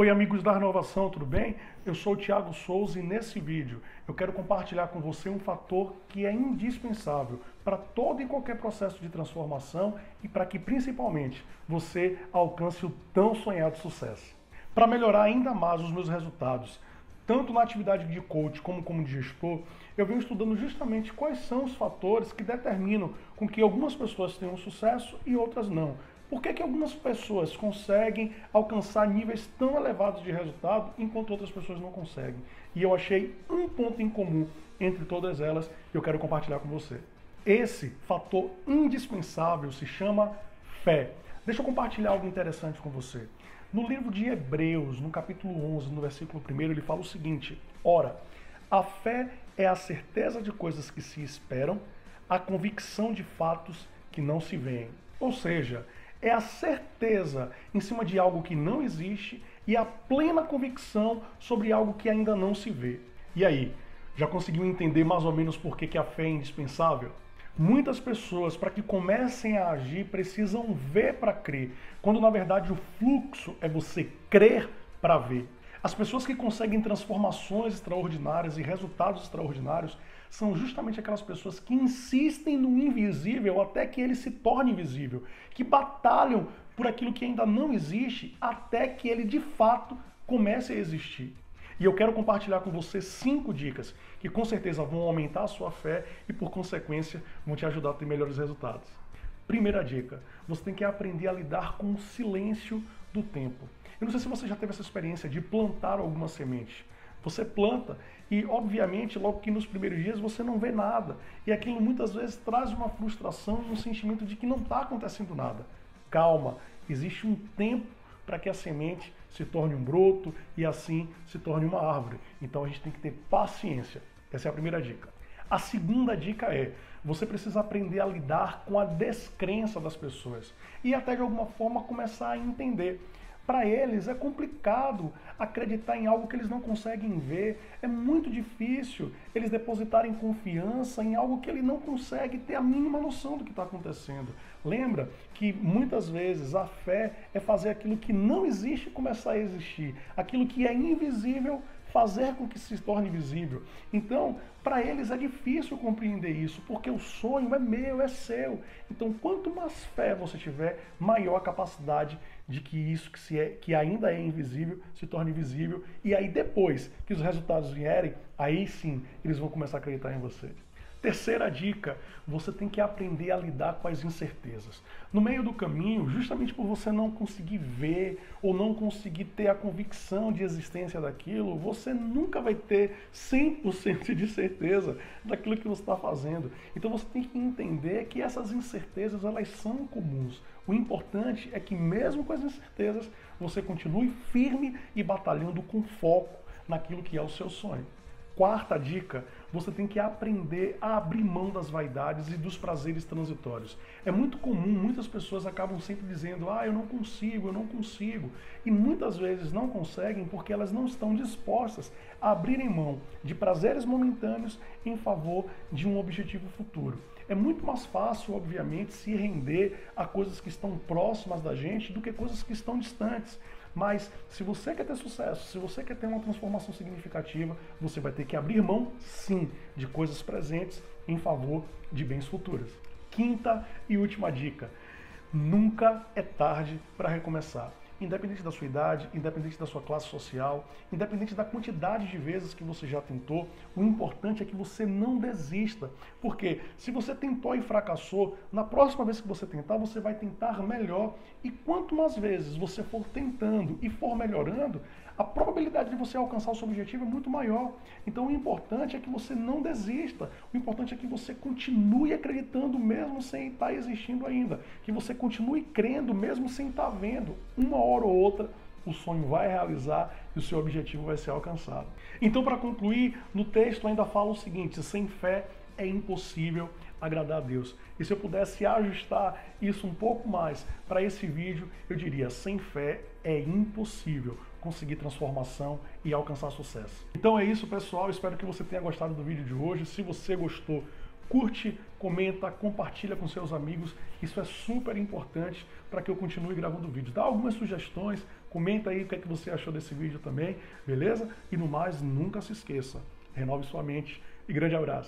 Oi amigos da Renovação, tudo bem? Eu sou o Thiago Souza e nesse vídeo eu quero compartilhar com você um fator que é indispensável para todo e qualquer processo de transformação e para que principalmente você alcance o tão sonhado sucesso. Para melhorar ainda mais os meus resultados, tanto na atividade de coach como como de gestor, eu venho estudando justamente quais são os fatores que determinam com que algumas pessoas tenham sucesso e outras não por que, que algumas pessoas conseguem alcançar níveis tão elevados de resultado enquanto outras pessoas não conseguem? E eu achei um ponto em comum entre todas elas e eu quero compartilhar com você. Esse fator indispensável se chama fé. Deixa eu compartilhar algo interessante com você. No livro de Hebreus, no capítulo 11, no versículo 1, ele fala o seguinte: Ora, a fé é a certeza de coisas que se esperam, a convicção de fatos que não se veem. Ou seja, é a certeza em cima de algo que não existe e a plena convicção sobre algo que ainda não se vê. E aí, já conseguiu entender mais ou menos por que, que a fé é indispensável? Muitas pessoas, para que comecem a agir, precisam ver para crer, quando na verdade o fluxo é você crer para ver. As pessoas que conseguem transformações extraordinárias e resultados extraordinários são justamente aquelas pessoas que insistem no invisível até que ele se torne visível, que batalham por aquilo que ainda não existe até que ele de fato comece a existir. E eu quero compartilhar com você cinco dicas que com certeza vão aumentar a sua fé e, por consequência, vão te ajudar a ter melhores resultados. Primeira dica: você tem que aprender a lidar com o silêncio do tempo. Eu não sei se você já teve essa experiência de plantar alguma semente. Você planta e, obviamente, logo que nos primeiros dias você não vê nada. E aquilo muitas vezes traz uma frustração um sentimento de que não está acontecendo nada. Calma, existe um tempo para que a semente se torne um broto e assim se torne uma árvore. Então a gente tem que ter paciência. Essa é a primeira dica. A segunda dica é: você precisa aprender a lidar com a descrença das pessoas e até de alguma forma começar a entender para eles é complicado acreditar em algo que eles não conseguem ver. É muito difícil eles depositarem confiança em algo que ele não consegue ter a mínima noção do que está acontecendo. Lembra que muitas vezes a fé é fazer aquilo que não existe começar a existir, aquilo que é invisível fazer com que se torne visível. Então, para eles é difícil compreender isso, porque o sonho é meu, é seu. Então, quanto mais fé você tiver, maior a capacidade de que isso que, se é, que ainda é invisível se torne visível. E aí, depois que os resultados vierem, aí sim eles vão começar a acreditar em você. Terceira dica, você tem que aprender a lidar com as incertezas. No meio do caminho, justamente por você não conseguir ver ou não conseguir ter a convicção de existência daquilo, você nunca vai ter 100% de certeza daquilo que você está fazendo. Então você tem que entender que essas incertezas elas são comuns. O importante é que mesmo com as incertezas, você continue firme e batalhando com foco naquilo que é o seu sonho. Quarta dica, você tem que aprender a abrir mão das vaidades e dos prazeres transitórios. É muito comum, muitas pessoas acabam sempre dizendo: ah, eu não consigo, eu não consigo. E muitas vezes não conseguem porque elas não estão dispostas a abrirem mão de prazeres momentâneos em favor de um objetivo futuro. É muito mais fácil, obviamente, se render a coisas que estão próximas da gente do que coisas que estão distantes. Mas se você quer ter sucesso, se você quer ter uma transformação significativa, você vai ter que abrir mão, sim, de coisas presentes em favor de bens futuros. Quinta e última dica: nunca é tarde para recomeçar independente da sua idade, independente da sua classe social, independente da quantidade de vezes que você já tentou, o importante é que você não desista. Porque se você tentou e fracassou, na próxima vez que você tentar, você vai tentar melhor. E quanto mais vezes você for tentando e for melhorando, a probabilidade de você alcançar o seu objetivo é muito maior. Então o importante é que você não desista. O importante é que você continue acreditando mesmo sem estar existindo ainda. Que você continue crendo mesmo sem estar vendo. Uma hora ou outra o sonho vai realizar e o seu objetivo vai ser alcançado. Então, para concluir, no texto ainda fala o seguinte: sem fé é impossível agradar a Deus. E se eu pudesse ajustar isso um pouco mais para esse vídeo, eu diria: sem fé é impossível conseguir transformação e alcançar sucesso. Então é isso, pessoal. Espero que você tenha gostado do vídeo de hoje. Se você gostou, curte, comenta, compartilha com seus amigos. Isso é super importante para que eu continue gravando vídeos. Dá algumas sugestões, Comenta aí o que, é que você achou desse vídeo também, beleza? E no mais, nunca se esqueça, renove sua mente e grande abraço.